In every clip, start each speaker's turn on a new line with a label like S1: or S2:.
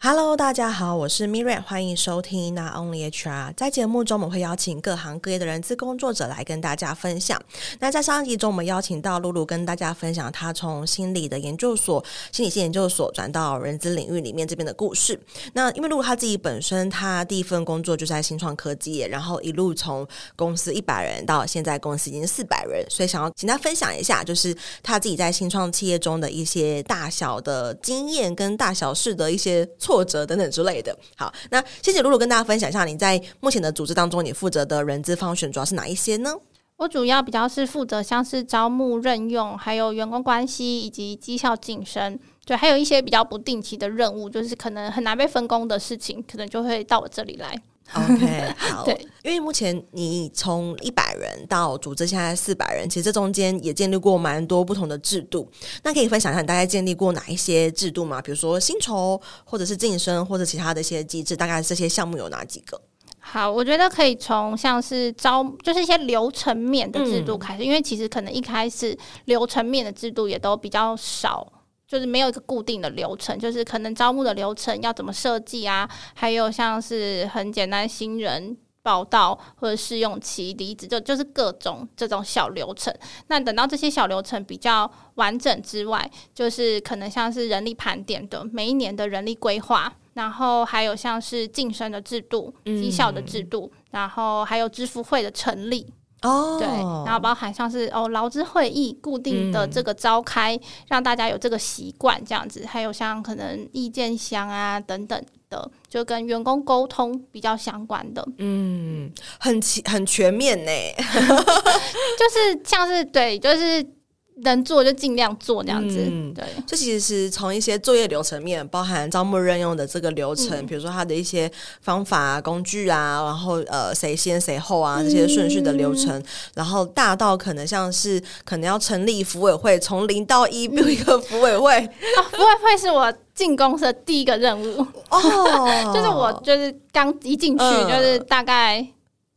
S1: Hello，大家好，我是 Miriam，欢迎收听 Not Only HR。在节目中，我们会邀请各行各业的人资工作者来跟大家分享。那在上一集中，我们邀请到露露跟大家分享她从心理的研究所、心理系研究所转到人资领域里面这边的故事。那因为露露她自己本身，她第一份工作就是在新创科技，然后一路从公司一百人到现在公司已经四百人，所以想要请她分享一下，就是她自己在新创企业中的一些大小的经验跟大小事的一些。挫折等等之类的。好，那谢谢露露跟大家分享一下，你在目前的组织当中，你负责的人资方选主要是哪一些呢？
S2: 我主要比较是负责像是招募、任用，还有员工关系以及绩效晋升，对，还有一些比较不定期的任务，就是可能很难被分工的事情，可能就会到我这里来。
S1: OK，好，
S2: 对，
S1: 因为目前你从一百人到组织现在四百人，其实这中间也建立过蛮多不同的制度。那可以分享一下你大概建立过哪一些制度吗？比如说薪酬，或者是晋升，或者其他的一些机制，大概这些项目有哪几个？
S2: 好，我觉得可以从像是招，就是一些流程面的制度开始，嗯、因为其实可能一开始流程面的制度也都比较少。就是没有一个固定的流程，就是可能招募的流程要怎么设计啊，还有像是很简单新人报道或者试用期离职，就就是各种这种小流程。那等到这些小流程比较完整之外，就是可能像是人力盘点的每一年的人力规划，然后还有像是晋升的制度、绩效的制度，嗯、然后还有支付会的成立。哦，对，然后包含像是哦劳资会议固定的这个召开，嗯、让大家有这个习惯这样子，还有像可能意见箱啊等等的，就跟员工沟通比较相关的，
S1: 嗯，很很全面呢，
S2: 就是像是对，就是。能做就尽量做这样子，嗯、对。
S1: 这其实是从一些作业流程面，包含招募任用的这个流程，嗯、比如说它的一些方法、啊、工具啊，然后呃谁先谁后啊这些顺序的流程，嗯、然后大到可能像是可能要成立服委会，从零到一有一个服委会。
S2: 哦，福委会是我进公司的第一个任务。哦，就是我就是刚一进去就是大概。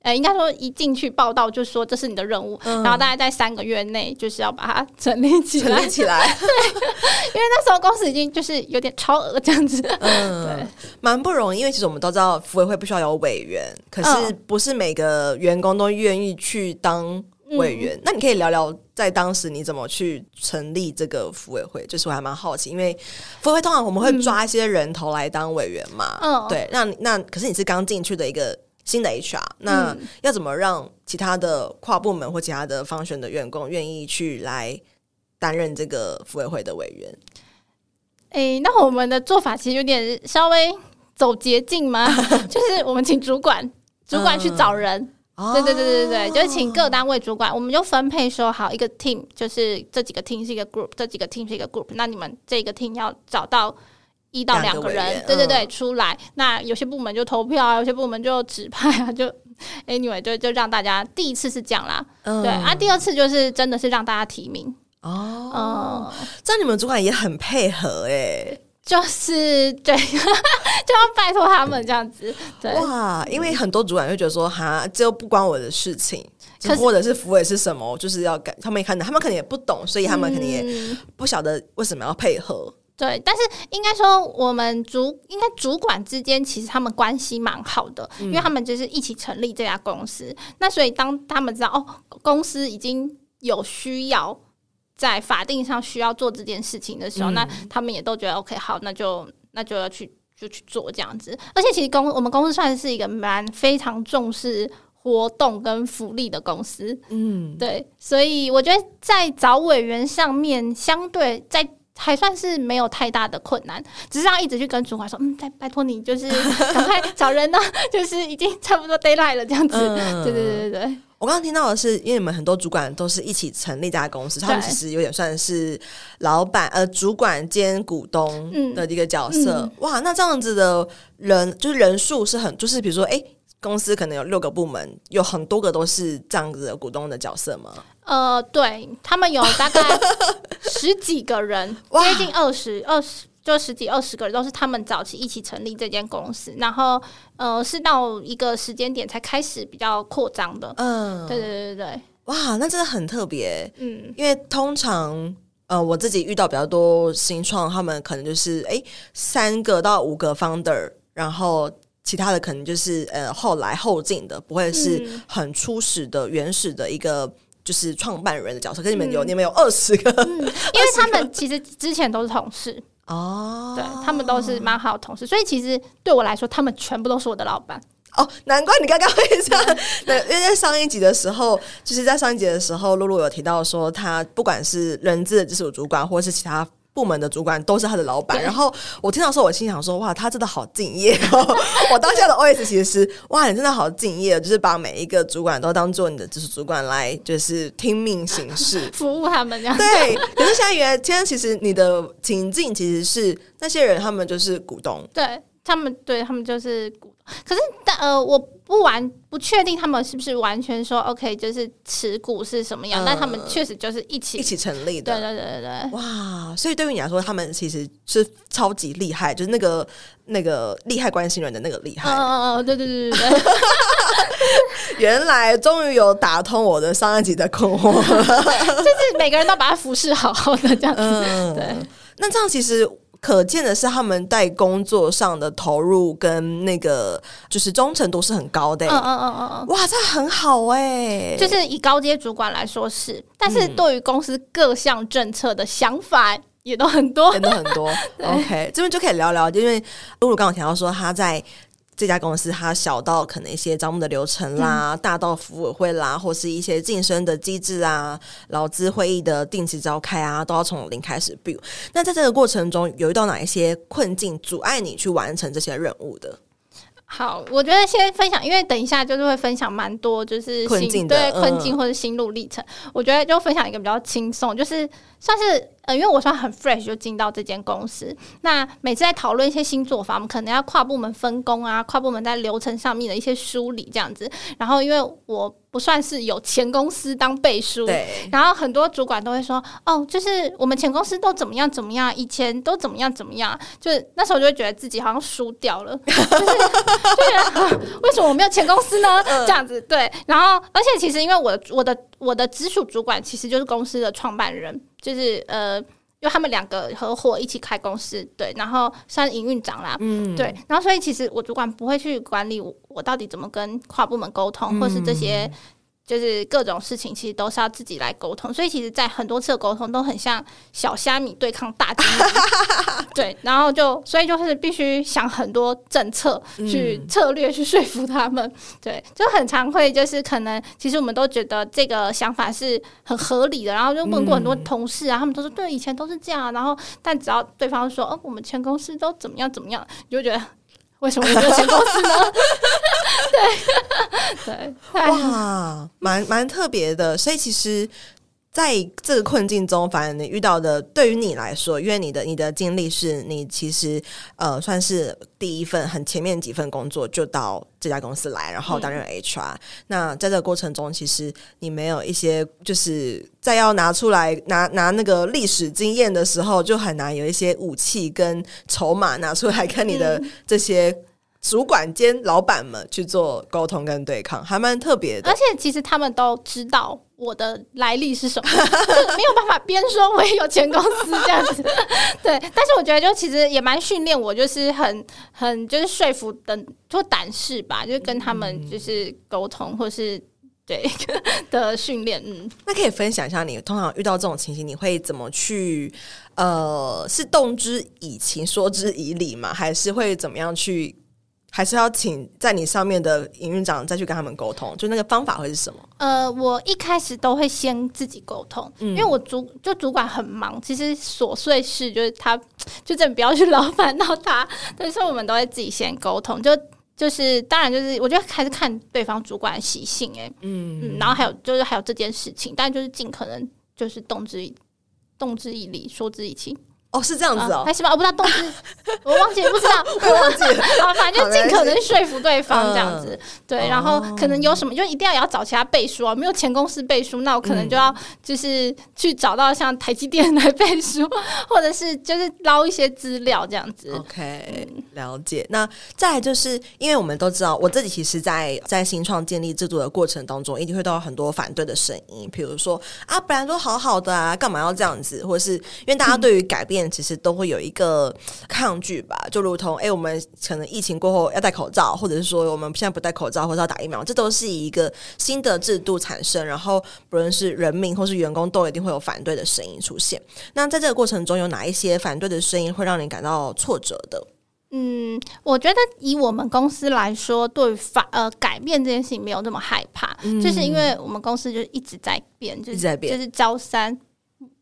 S2: 呃，应该说一进去报道就说这是你的任务，嗯、然后大概在三个月内就是要把它 整理起来。
S1: 成立起来，
S2: 对，因为那时候公司已经就是有点超额这样子，嗯，对，
S1: 蛮不容易。因为其实我们都知道，服委会不需要有委员，可是不是每个员工都愿意去当委员。嗯、那你可以聊聊在当时你怎么去成立这个服委会？就是我还蛮好奇，因为福委会通常我们会抓一些人头来当委员嘛，嗯，对。那那可是你是刚进去的一个。新的 HR，那要怎么让其他的跨部门或其他的方选的员工愿意去来担任这个服委会的委员？
S2: 诶、欸，那我们的做法其实有点稍微走捷径嘛，就是我们请主管，主管去找人。嗯、对对对对对，就是请各单位主管，我们就分配说好一个 team，就是这几个 team 是一个 group，这几个 team 是一个 group，那你们这个 team 要找到。一到两个人，对对对，出来。那有些部门就投票啊，有些部门就指派啊，就 anyway 就就让大家第一次是这样啦，对啊，第二次就是真的是让大家提名哦。
S1: 这样你们主管也很配合哎，
S2: 就是对，就要拜托他们这样子。对
S1: 哇，因为很多主管就觉得说哈，这又不关我的事情，或者是福委是什么，就是要改。他们也看到，他们可能也不懂，所以他们肯定也不晓得为什么要配合。
S2: 对，但是应该说，我们主应该主管之间其实他们关系蛮好的，嗯、因为他们就是一起成立这家公司。那所以当他们知道哦，公司已经有需要在法定上需要做这件事情的时候，嗯、那他们也都觉得 OK，好，那就那就要去就去做这样子。而且其实公我们公司算是一个蛮非常重视活动跟福利的公司，嗯，对，所以我觉得在找委员上面，相对在。还算是没有太大的困难，只是要一直去跟主管说，嗯，再拜托你，就是 赶快找人呢，就是已经差不多 deadline 了这样子。嗯、对对对对，
S1: 我刚刚听到的是，因为你们很多主管都是一起成立这家公司，他们其实有点算是老板呃主管兼股东的一个角色。嗯嗯、哇，那这样子的人就是人数是很，就是比如说，哎、欸，公司可能有六个部门，有很多个都是这样子的股东的角色吗？
S2: 呃，对，他们有大概十几个人，接近二十二十，就十几二十个人，都是他们早期一起成立这间公司，然后呃，是到一个时间点才开始比较扩张的。嗯，对对对对。对，
S1: 哇，那真的很特别。嗯，因为通常呃，我自己遇到比较多新创，他们可能就是哎三个到五个 founder，然后其他的可能就是呃后来后进的，不会是很初始的原始的一个就是创办人的角色。跟你们有、嗯、你们有二十个、嗯，因
S2: 为他们其实之前都是同事哦，对他们都是蛮好的同事，所以其实对我来说，他们全部都是我的老板。
S1: 哦，难怪你刚刚会这样。对，因为在上一集的时候，就是在上一集的时候，露露有提到说，他不管是人资的直属主管，或者是其他部门的主管，都是他的老板。然后我听到时候，我心想说，哇，他真的好敬业哦。我当下的 OS 其实是，哇，你真的好敬业，就是把每一个主管都当做你的直属主管来，就是听命行事，
S2: 服务他们这样。
S1: 对。可是现在原来，现在其实你的情境其实是那些人，他们就是股东。
S2: 对。他们对他们就是股，可是但呃，我不完不确定他们是不是完全说 OK，就是持股是什么样，呃、但他们确实就是一起
S1: 一起成立的。
S2: 对对对对对，
S1: 哇！所以对于你来说，他们其实是超级厉害，就是那个那个厉害关系人的那个厉害。
S2: 嗯嗯嗯，对对对对对。
S1: 原来终于有打通我的上一集的困惑，
S2: 就是每个人都把它服侍好好的这样子。嗯、对，
S1: 那这样其实。可见的是，他们在工作上的投入跟那个就是忠诚度是很高的。嗯嗯嗯嗯嗯，哇，这很好哎！
S2: 就是以高阶主管来说是，但是对于公司各项政策的想法也都很多，
S1: 也都很多。OK，这边就可以聊聊，因为露露刚刚提到说他在。这家公司，它小到可能一些招募的流程啦，嗯、大到服委会啦，或是一些晋升的机制啊，劳资会议的定期召开啊，都要从零开始 build。那在这个过程中，有遇到哪一些困境阻碍你去完成这些任务的？
S2: 好，我觉得先分享，因为等一下就是会分享蛮多，就是
S1: 困境
S2: 对困境或者心路历程。嗯、我觉得就分享一个比较轻松，就是算是。呃，因为我算很 fresh 就进到这间公司，那每次在讨论一些新做法，我们可能要跨部门分工啊，跨部门在流程上面的一些梳理这样子。然后，因为我不算是有前公司当背书，对。然后很多主管都会说：“哦，就是我们前公司都怎么样怎么样，以前都怎么样怎么样。”就是那时候就会觉得自己好像输掉了，就是 就觉得为什么我没有前公司呢？这样子对。然后，而且其实因为我我的我的直属主管其实就是公司的创办人。就是呃，因为他们两个合伙一起开公司，对，然后算营运长啦，嗯，对，然后所以其实我主管不会去管理我，我到底怎么跟跨部门沟通，或是这些。就是各种事情其实都是要自己来沟通，所以其实，在很多次的沟通都很像小虾米对抗大 对，然后就所以就是必须想很多政策去策略去说服他们，对，就很常会就是可能其实我们都觉得这个想法是很合理的，然后就问过很多同事啊，他们都说对，以前都是这样，然后但只要对方说哦，我们前公司都怎么样怎么样，你就觉得。为什么没有前公司呢？对对，
S1: 哇，蛮蛮特别的，所以其实。在这个困境中，反而你遇到的，对于你来说，因为你的你的经历是你其实呃算是第一份很前面几份工作就到这家公司来，然后担任 HR。嗯、那在这个过程中，其实你没有一些就是在要拿出来拿拿那个历史经验的时候，就很难有一些武器跟筹码拿出来跟你的这些主管兼老板们去做沟通跟对抗，还蛮特别的。
S2: 而且其实他们都知道。我的来历是什么？就 没有办法边说我也有前公司这样子，对。但是我觉得就其实也蛮训练我，就是很很就是说服的，就胆识吧，就是跟他们就是沟通，或是对 的训练。嗯，
S1: 那可以分享一下，你通常遇到这种情形，你会怎么去？呃，是动之以情，说之以理吗？还是会怎么样去？还是要请在你上面的营运长再去跟他们沟通，就那个方法会是什么？
S2: 呃，我一开始都会先自己沟通，嗯、因为我主就主管很忙，其实琐碎事就是他就真的不要去劳烦到他，但是我们都会自己先沟通，就就是当然就是我觉得还是看对方主管的习性、欸，哎，嗯嗯，然后还有就是还有这件事情，但就是尽可能就是动之以动之以理，说之以情。
S1: 哦，是这样子哦，
S2: 还是吧？我不知道动机，我忘记不知道，我忘记了。好，反正就尽可能说服对方这样子，对。然后可能有什么，就一定要也要找其他背书啊。没有前公司背书，那我可能就要就是去找到像台积电来 背书，或者是就是捞一些资料这样子。
S1: OK。了解。那再就是，因为我们都知道，我自己其实在，在新创建立制度的过程当中，一定会到很多反对的声音，比如说啊，本来都好好的啊，干嘛要这样子？或是因为大家对于改变，其实都会有一个抗拒吧。就如同哎、我们可能疫情过后要戴口罩，或者是说我们现在不戴口罩，或者要打疫苗，这都是一个新的制度产生，然后不论是人民或是员工，都一定会有反对的声音出现。那在这个过程中，有哪一些反对的声音会让你感到挫折的？
S2: 嗯，我觉得以我们公司来说，对法呃改变这件事情没有那么害怕，嗯、就是因为我们公司就一直在变，就是在变，就是朝三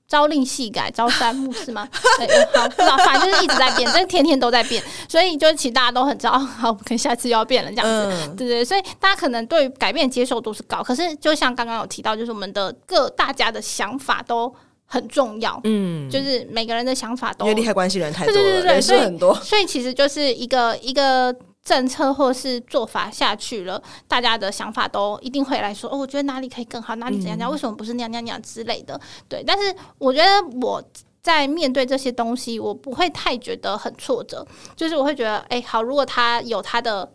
S2: 朝令夕改，朝三暮四吗？对，好，不知道，反正就是一直在变，就是天天都在变，所以就其实大家都很知道，好，可能下次又要变了这样子，对对，所以大家可能对改变接受度是高，可是就像刚刚有提到，就是我们的各大家的想法都。很重要，嗯，就是每个人的想法都
S1: 因为利害关系人太多了，
S2: 对对对对，所以
S1: 很多，
S2: 所以其实就是一个一个政策或是做法下去了，大家的想法都一定会来说，哦，我觉得哪里可以更好，哪里怎样怎样，为什么不是那样那样那样之类的，对。但是我觉得我在面对这些东西，我不会太觉得很挫折，就是我会觉得，哎，好，如果他有他的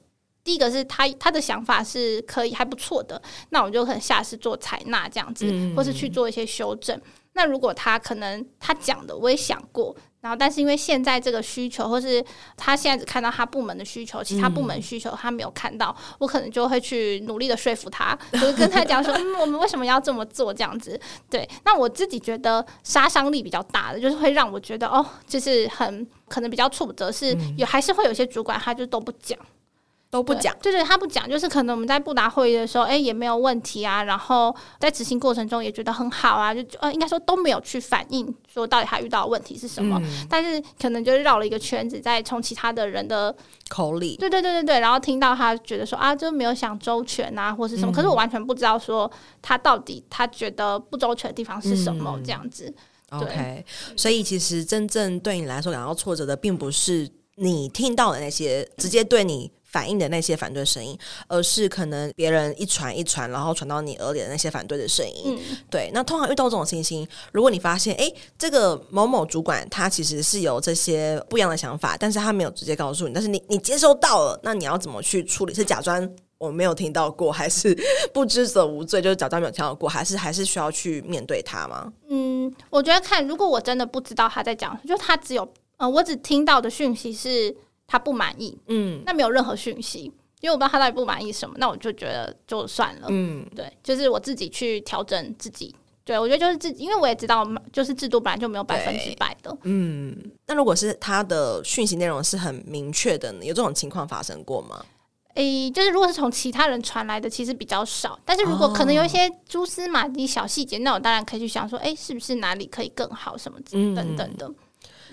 S2: 第一个是他他的想法是可以还不错的，那我就可能下次做采纳这样子，或是去做一些修正。那如果他可能他讲的我也想过，然后但是因为现在这个需求，或是他现在只看到他部门的需求，其他部门需求他没有看到，嗯、我可能就会去努力的说服他，就是跟他讲说，嗯，我们为什么要这么做这样子？对，那我自己觉得杀伤力比较大的，就是会让我觉得哦，就是很可能比较挫折，是有还是会有些主管他就都不讲。
S1: 都不讲，
S2: 对对，他不讲，就是可能我们在布达会议的时候，哎、欸，也没有问题啊。然后在执行过程中也觉得很好啊，就呃，应该说都没有去反映说到底他遇到的问题是什么。嗯、但是可能就是绕了一个圈子，再从其他的人的
S1: 口里，
S2: 对对对对对，然后听到他觉得说啊，就没有想周全啊，或是什么。嗯、可是我完全不知道说他到底他觉得不周全的地方是什么这样子。
S1: ，OK，所以其实真正对你来说感到挫折的，并不是你听到的那些直接对你。反映的那些反对声音，而是可能别人一传一传，然后传到你耳里的那些反对的声音。嗯、对，那通常遇到这种情形，如果你发现，哎，这个某某主管他其实是有这些不一样的想法，但是他没有直接告诉你，但是你你接收到了，那你要怎么去处理？是假装我没有听到过，还是 不知者无罪，就是假装没有听到过，还是还是需要去面对他吗？
S2: 嗯，我觉得看，如果我真的不知道他在讲，就他只有，呃，我只听到的讯息是。他不满意，嗯，那没有任何讯息，因为我不知道他到底不满意什么，那我就觉得就算了，嗯，对，就是我自己去调整自己，对，我觉得就是自己，因为我也知道，就是制度本来就没有百分之百的，
S1: 嗯，那如果是他的讯息内容是很明确的呢，有这种情况发生过吗？
S2: 诶、欸，就是如果是从其他人传来的，其实比较少，但是如果可能有一些蛛丝马迹小细节，哦、那我当然可以去想说，诶、欸，是不是哪里可以更好，什么等等的。嗯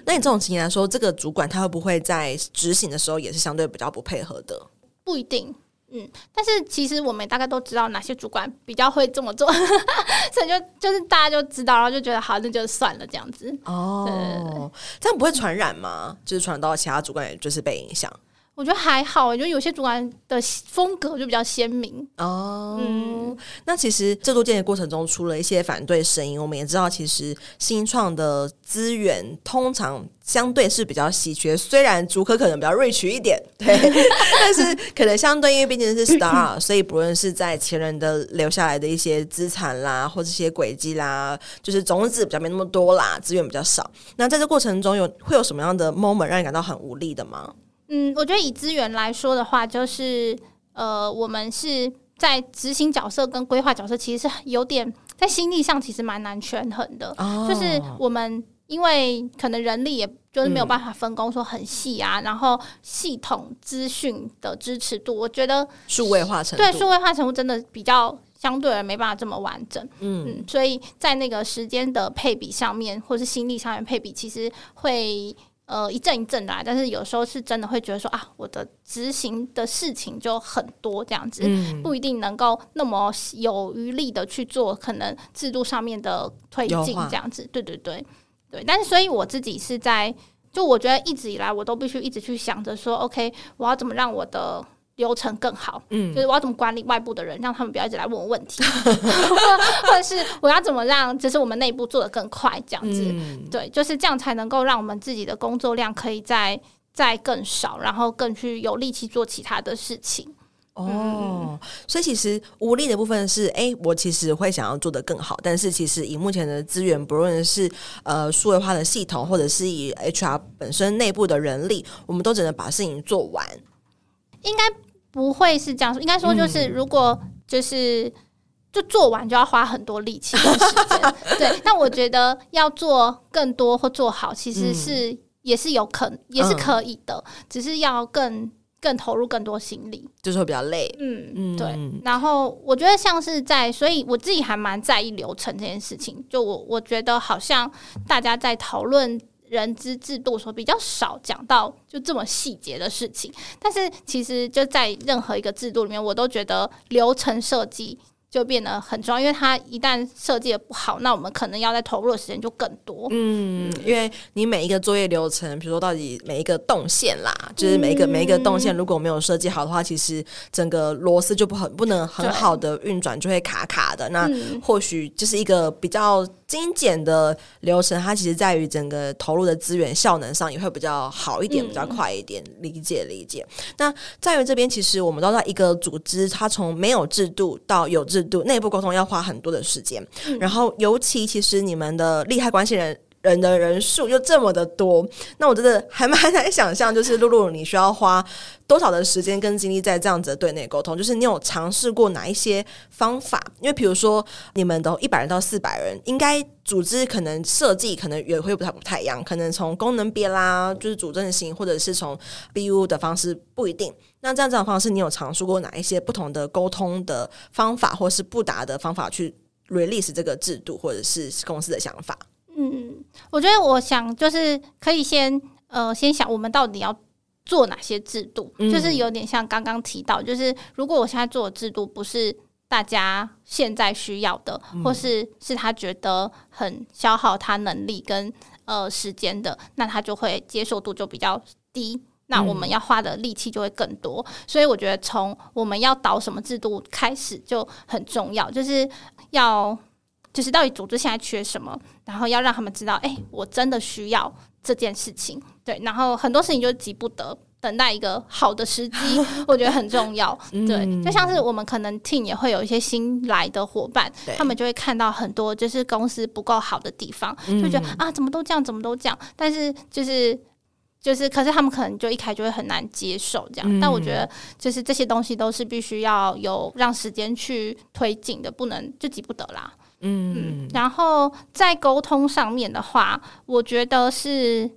S1: 那你这种情形来说，这个主管他会不会在执行的时候也是相对比较不配合的？
S2: 不一定，嗯。但是其实我们大概都知道哪些主管比较会这么做，所以就就是大家就知道，然后就觉得好，那就算了这样子。
S1: 哦，这样不会传染吗？就是传到其他主管，也就是被影响。
S2: 我觉得还好，我觉得有些主管的风格就比较鲜明
S1: 哦。嗯，那其实制度建立过程中出了一些反对声音，我们也知道，其实新创的资源通常相对是比较稀缺，虽然竹科可能比较 rich 一点，对，但是可能相对因为毕竟是 star，所以不论是在前人的留下来的一些资产啦，或这些轨迹啦，就是种子比较没那么多啦，资源比较少。那在这过程中有会有什么样的 moment 让你感到很无力的吗？
S2: 嗯，我觉得以资源来说的话，就是呃，我们是在执行角色跟规划角色，其实是有点在心力上其实蛮难权衡的。哦、就是我们因为可能人力也就是没有办法分工说很细啊，嗯、然后系统资讯的支持度，我觉得
S1: 数位化程度
S2: 对数位化程度真的比较相对而没办法这么完整。嗯，嗯，所以在那个时间的配比上面，或是心力上面配比，其实会。呃，一阵一阵来，但是有时候是真的会觉得说啊，我的执行的事情就很多，这样子、嗯、不一定能够那么有余力的去做可能制度上面的推进，这样子，对对对对。但是，所以我自己是在，就我觉得一直以来我都必须一直去想着说，OK，我要怎么让我的。流程更好，嗯，就是我要怎么管理外部的人，让他们不要一直来问我问题，或者是我要怎么让，就是我们内部做的更快，这样子，嗯、对，就是这样才能够让我们自己的工作量可以再再更少，然后更去有力气做其他的事情。
S1: 哦，嗯、所以其实无力的部分是，哎，我其实会想要做得更好，但是其实以目前的资源，不论是呃数位化的系统，或者是以 HR 本身内部的人力，我们都只能把事情做完。
S2: 应该不会是这样说，应该说就是如果就是就做完就要花很多力气和时间，对。但我觉得要做更多或做好，其实是、嗯、也是有可也是可以的，嗯、只是要更。更投入更多心力，
S1: 就是会比较累。
S2: 嗯嗯，对。然后我觉得像是在，所以我自己还蛮在意流程这件事情。就我我觉得好像大家在讨论人资制度所比较少讲到就这么细节的事情，但是其实就在任何一个制度里面，我都觉得流程设计。就变得很重要，因为它一旦设计的不好，那我们可能要在投入的时间就更多。
S1: 嗯，因为你每一个作业流程，比如说到底每一个动线啦，就是每一个、嗯、每一个动线如果没有设计好的话，其实整个螺丝就不很不能很好的运转，就会卡卡的。那或许就是一个比较精简的流程，它其实在于整个投入的资源效能上也会比较好一点，比较快一点。嗯、理解理解。那在于这边，其实我们都知道一个组织，它从没有制度到有制度。内部沟通要花很多的时间，嗯、然后尤其其实你们的利害关系人人的人数 又这么的多，那我真的还蛮难想象，就是露露你需要花多少的时间跟精力在这样子的对内沟通。就是你有尝试过哪一些方法？因为比如说你们的一百人到四百人，应该组织可能设计可能也会不太不太一样，可能从功能别啦，就是主阵型，或者是从 BU 的方式不一定。那这样这样的方式，你有尝试过哪一些不同的沟通的方法，或是不达的方法去 release 这个制度，或者是公司的想法？
S2: 嗯，我觉得我想就是可以先呃先想我们到底要做哪些制度，嗯、就是有点像刚刚提到，就是如果我现在做的制度不是大家现在需要的，嗯、或是是他觉得很消耗他能力跟呃时间的，那他就会接受度就比较低。那我们要花的力气就会更多，嗯、所以我觉得从我们要导什么制度开始就很重要，就是要就是到底组织现在缺什么，然后要让他们知道，哎、欸，我真的需要这件事情，对，然后很多事情就急不得，等待一个好的时机，我觉得很重要，对，就像是我们可能 team 也会有一些新来的伙伴，他们就会看到很多就是公司不够好的地方，就觉得啊，怎么都这样，怎么都这样，但是就是。就是，可是他们可能就一开就会很难接受这样，嗯、但我觉得就是这些东西都是必须要有让时间去推进的，不能就急不得啦。嗯，然后在沟通上面的话，我觉得是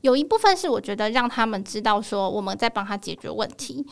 S2: 有一部分是我觉得让他们知道说我们在帮他解决问题。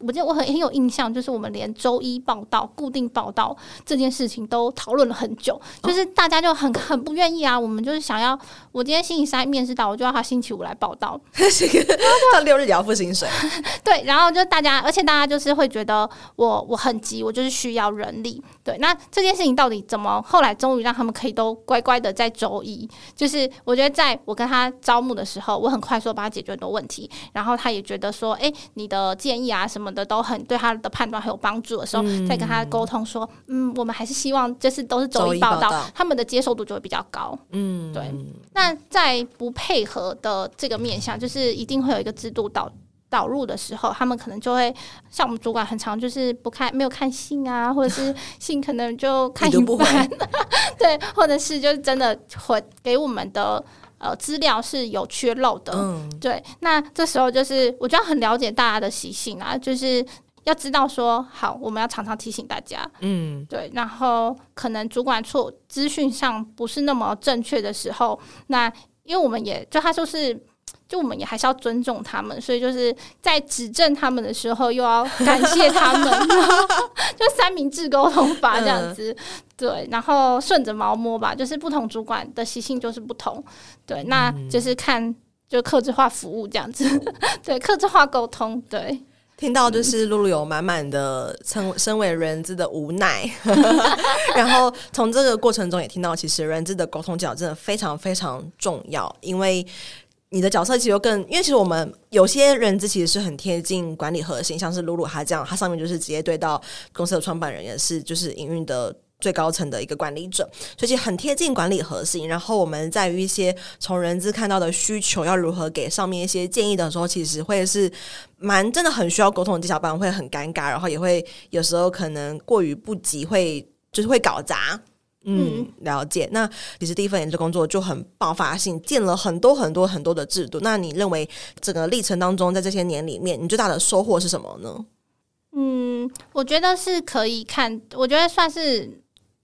S2: 我记得我很很有印象，就是我们连周一报道、固定报道这件事情都讨论了很久，就是大家就很很不愿意啊。我们就是想要，我今天星期三面试到，我就要他星期五来报到，
S1: 他六日也要付薪水。
S2: 对，然后就大家，而且大家就是会觉得我我很急，我就是需要人力。对，那这件事情到底怎么后来终于让他们可以都乖乖的在周一？就是我觉得在我跟他招募的时候，我很快速帮他解决很多问题，然后他也觉得说，哎，你的建议啊什么。的都很对他的判断很有帮助的时候，嗯、再跟他沟通说，嗯，我们还是希望就是都是周一报到，报他们的接受度就会比较高。嗯，对。那在不配合的这个面向，就是一定会有一个制度导导入的时候，他们可能就会像我们主管很常就是不看没有看信啊，或者是信可能就看一半，对，或者是就是真的会给我们的。呃，资料是有缺漏的，嗯，对。那这时候就是，我就要很了解大家的习性啊，就是要知道说，好，我们要常常提醒大家，嗯，对。然后可能主管错资讯上不是那么正确的时候，那因为我们也就他就是。就我们也还是要尊重他们，所以就是在指正他们的时候，又要感谢他们，就三明治沟通法这样子，嗯、对，然后顺着毛摸吧，就是不同主管的习性就是不同，对，那就是看就客制化服务这样子，对，客制化沟通，对，
S1: 听到就是露露有满满的称身为人资的无奈，然后从这个过程中也听到，其实人资的沟通技巧真的非常非常重要，因为。你的角色其实更，因为其实我们有些人资其实是很贴近管理核心，像是露露他这样，他上面就是直接对到公司的创办人，也是就是营运的最高层的一个管理者，所以其实很贴近管理核心。然后我们在于一些从人资看到的需求，要如何给上面一些建议的时候，其实会是蛮真的很需要沟通的技巧，不然会很尴尬，然后也会有时候可能过于不及，会就是会搞砸。嗯，了解。那其实第一份研究工作就很爆发性，建了很多很多很多的制度。那你认为整个历程当中，在这些年里面，你最大的收获是什么呢？
S2: 嗯，我觉得是可以看，我觉得算是。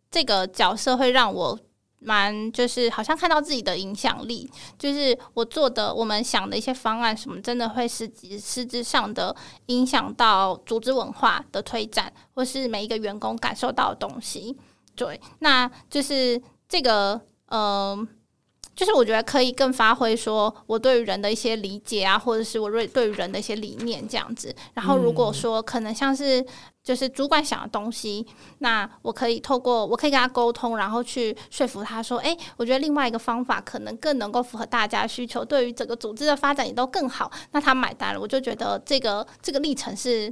S2: 这个角色会让我蛮，就是好像看到自己的影响力，就是我做的、我们想的一些方案什么，真的会实际实质上的影响到组织文化的推展，或是每一个员工感受到的东西。对，那就是这个，嗯、呃。就是我觉得可以更发挥说我对于人的一些理解啊，或者是我对对于人的一些理念这样子。然后如果说可能像是就是主管想的东西，那我可以透过我可以跟他沟通，然后去说服他说，诶，我觉得另外一个方法可能更能够符合大家需求，对于整个组织的发展也都更好。那他买单了，我就觉得这个这个历程是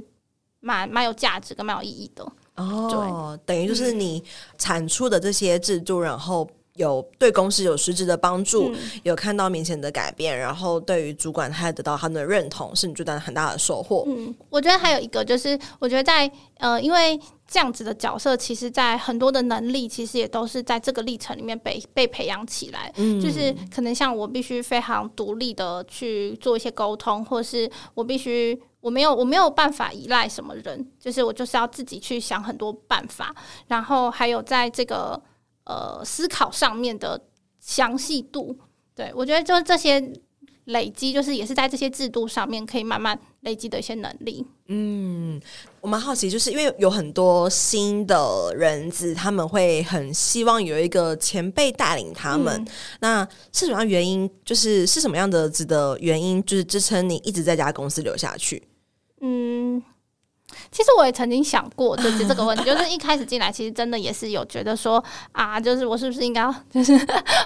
S2: 蛮蛮有价值跟蛮有意义的。
S1: 哦，对，等于就是你产出的这些制度，然后。有对公司有实质的帮助，嗯，有看到明显的改变，然后对于主管他也得到他们的认同，是你最大的很大的收获。
S2: 嗯，我觉得还有一个就是，我觉得在呃，因为这样子的角色，其实在很多的能力，其实也都是在这个历程里面被被培养起来。嗯，就是可能像我必须非常独立的去做一些沟通，或是我必须我没有我没有办法依赖什么人，就是我就是要自己去想很多办法，然后还有在这个。呃，思考上面的详细度，对，我觉得就是这些累积，就是也是在这些制度上面可以慢慢累积的一些能力。
S1: 嗯，我蛮好奇，就是因为有很多新的人子，他们会很希望有一个前辈带领他们。嗯、那是什么样原因？就是是什么样的值得原因，就是支撑你一直在家公司留下去？
S2: 嗯。其实我也曾经想过，就是这个问题，就是一开始进来，其实真的也是有觉得说啊，就是我是不是应该 就是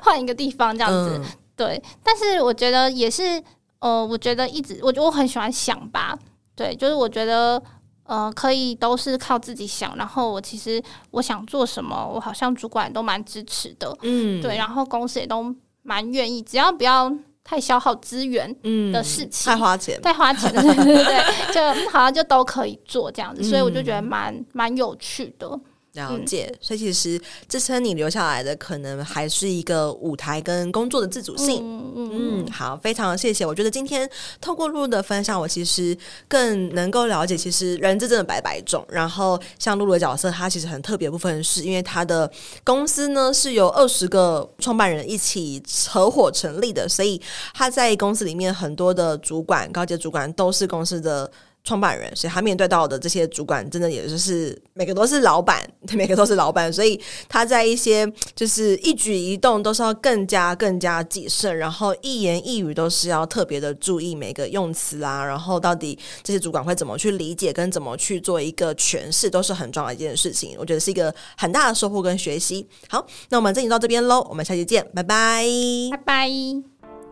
S2: 换一个地方这样子？嗯、对，但是我觉得也是，呃，我觉得一直，我我很喜欢想吧，对，就是我觉得呃，可以都是靠自己想，然后我其实我想做什么，我好像主管都蛮支持的，嗯，对，然后公司也都蛮愿意，只要不要。太消耗资源的事情，
S1: 嗯，太花钱，
S2: 太花钱，对对对，就好像就都可以做这样子，嗯，所以我就觉得蛮蛮有趣的。
S1: 了解，嗯、所以其实支撑你留下来的，可能还是一个舞台跟工作的自主性。嗯嗯嗯，好，非常谢谢。我觉得今天透过露露的分享，我其实更能够了解，其实人资真的百百种。然后像露露的角色，她其实很特别的部分，是因为她的公司呢是由二十个创办人一起合伙成立的，所以她在公司里面很多的主管、高级主管都是公司的。创办人，所以他面对到的这些主管，真的也就是每个都是老板，每个都是老板，所以他在一些就是一举一动都是要更加更加谨慎，然后一言一语都是要特别的注意每个用词啊，然后到底这些主管会怎么去理解跟怎么去做一个诠释，都是很重要的一件事情。我觉得是一个很大的收获跟学习。好，那我们这集到这边喽，我们下期见，拜拜，
S2: 拜拜。